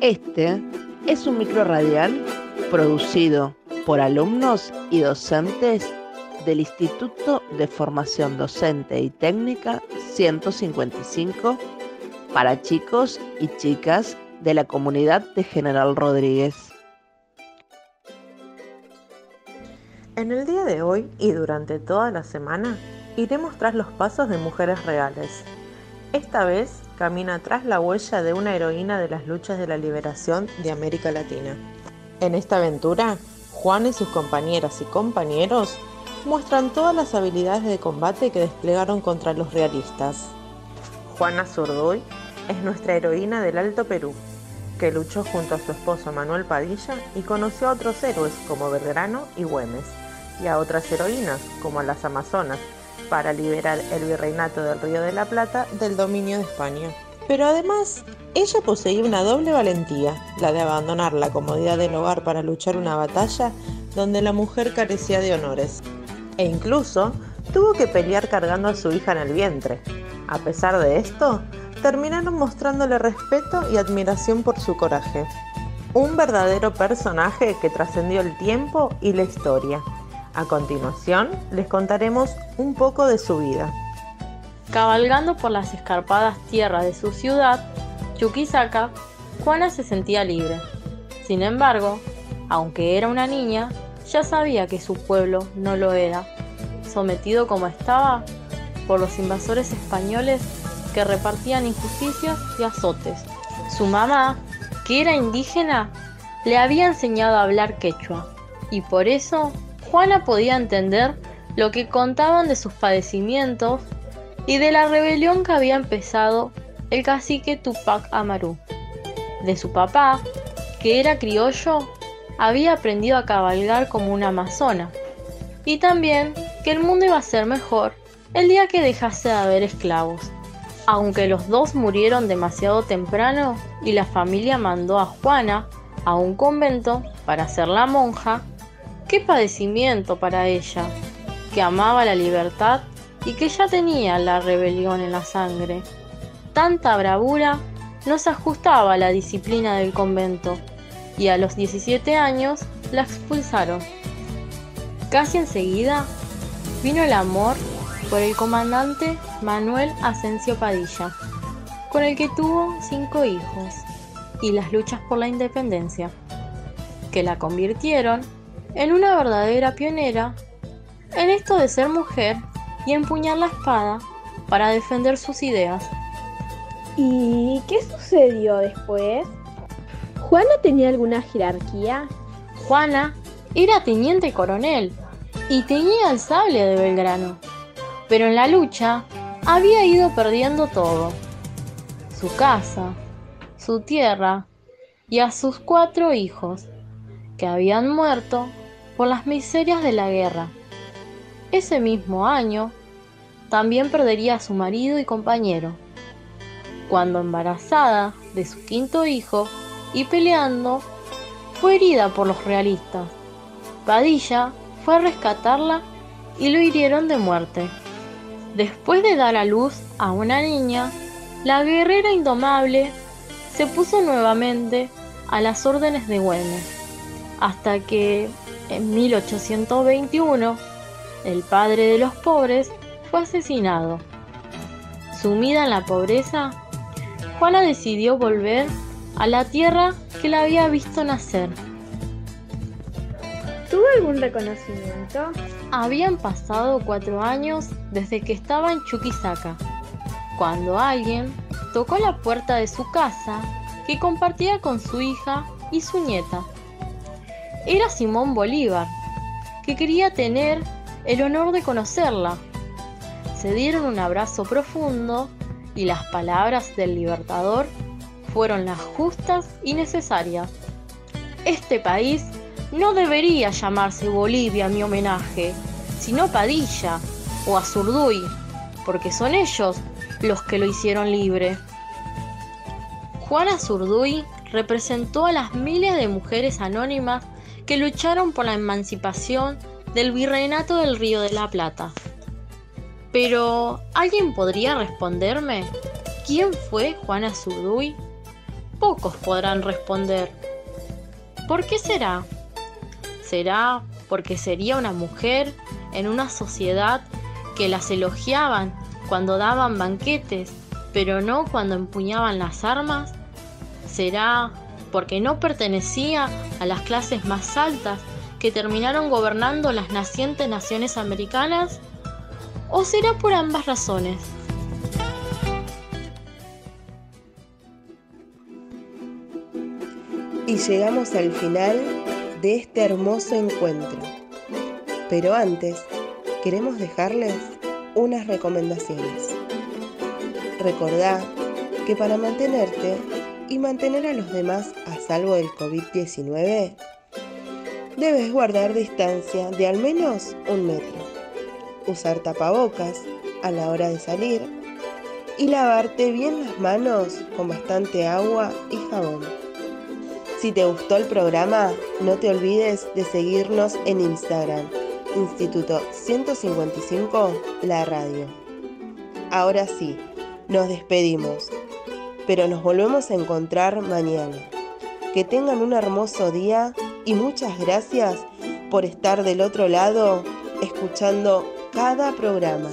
Este es un micro radial producido por alumnos y docentes del Instituto de Formación Docente y Técnica 155 para chicos y chicas de la comunidad de General Rodríguez. En el día de hoy y durante toda la semana iremos tras los pasos de mujeres reales. Esta vez camina tras la huella de una heroína de las luchas de la liberación de América Latina. En esta aventura, Juan y sus compañeras y compañeros muestran todas las habilidades de combate que desplegaron contra los realistas. Juana Zurduy es nuestra heroína del Alto Perú, que luchó junto a su esposo Manuel Padilla y conoció a otros héroes como Belgrano y Güemes, y a otras heroínas como las Amazonas, para liberar el virreinato del Río de la Plata del dominio de España. Pero además, ella poseía una doble valentía, la de abandonar la comodidad del hogar para luchar una batalla donde la mujer carecía de honores. E incluso tuvo que pelear cargando a su hija en el vientre. A pesar de esto, terminaron mostrándole respeto y admiración por su coraje. Un verdadero personaje que trascendió el tiempo y la historia. A continuación, les contaremos un poco de su vida. Cabalgando por las escarpadas tierras de su ciudad, Chuquisaca, Juana se sentía libre. Sin embargo, aunque era una niña, ya sabía que su pueblo no lo era, sometido como estaba por los invasores españoles que repartían injusticias y azotes. Su mamá, que era indígena, le había enseñado a hablar quechua y por eso Juana podía entender lo que contaban de sus padecimientos y de la rebelión que había empezado el cacique Tupac Amaru. De su papá, que era criollo, había aprendido a cabalgar como una amazona. Y también que el mundo iba a ser mejor el día que dejase de haber esclavos. Aunque los dos murieron demasiado temprano y la familia mandó a Juana a un convento para ser la monja, Qué padecimiento para ella, que amaba la libertad y que ya tenía la rebelión en la sangre. Tanta bravura no se ajustaba a la disciplina del convento y a los 17 años la expulsaron. Casi enseguida vino el amor por el comandante Manuel Asensio Padilla, con el que tuvo cinco hijos, y las luchas por la independencia, que la convirtieron en una verdadera pionera en esto de ser mujer y empuñar la espada para defender sus ideas. ¿Y qué sucedió después? ¿Juana tenía alguna jerarquía? Juana era teniente coronel y tenía el sable de Belgrano, pero en la lucha había ido perdiendo todo. Su casa, su tierra y a sus cuatro hijos, que habían muerto por las miserias de la guerra. Ese mismo año, también perdería a su marido y compañero, cuando embarazada de su quinto hijo y peleando, fue herida por los realistas. Padilla fue a rescatarla y lo hirieron de muerte. Después de dar a luz a una niña, la guerrera indomable se puso nuevamente a las órdenes de Güemes, hasta que en 1821, el padre de los pobres fue asesinado. Sumida en la pobreza, Juana decidió volver a la tierra que la había visto nacer. ¿Tuvo algún reconocimiento? Habían pasado cuatro años desde que estaba en Chuquisaca, cuando alguien tocó la puerta de su casa que compartía con su hija y su nieta era Simón Bolívar, que quería tener el honor de conocerla. Se dieron un abrazo profundo y las palabras del libertador fueron las justas y necesarias. Este país no debería llamarse Bolivia mi homenaje, sino Padilla o Azurduy, porque son ellos los que lo hicieron libre. Juana Azurduy representó a las miles de mujeres anónimas que lucharon por la emancipación del virreinato del Río de la Plata. Pero, ¿alguien podría responderme? ¿Quién fue Juana Zurduy? pocos podrán responder. ¿Por qué será? ¿Será porque sería una mujer en una sociedad que las elogiaban cuando daban banquetes, pero no cuando empuñaban las armas? ¿Será porque no pertenecía a las clases más altas que terminaron gobernando las nacientes naciones americanas? ¿O será por ambas razones? Y llegamos al final de este hermoso encuentro. Pero antes, queremos dejarles unas recomendaciones. Recordá que para mantenerte y mantener a los demás a salvo del COVID-19, debes guardar distancia de al menos un metro, usar tapabocas a la hora de salir y lavarte bien las manos con bastante agua y jabón. Si te gustó el programa, no te olvides de seguirnos en Instagram, Instituto 155, la radio. Ahora sí, nos despedimos, pero nos volvemos a encontrar mañana. Que tengan un hermoso día y muchas gracias por estar del otro lado escuchando cada programa.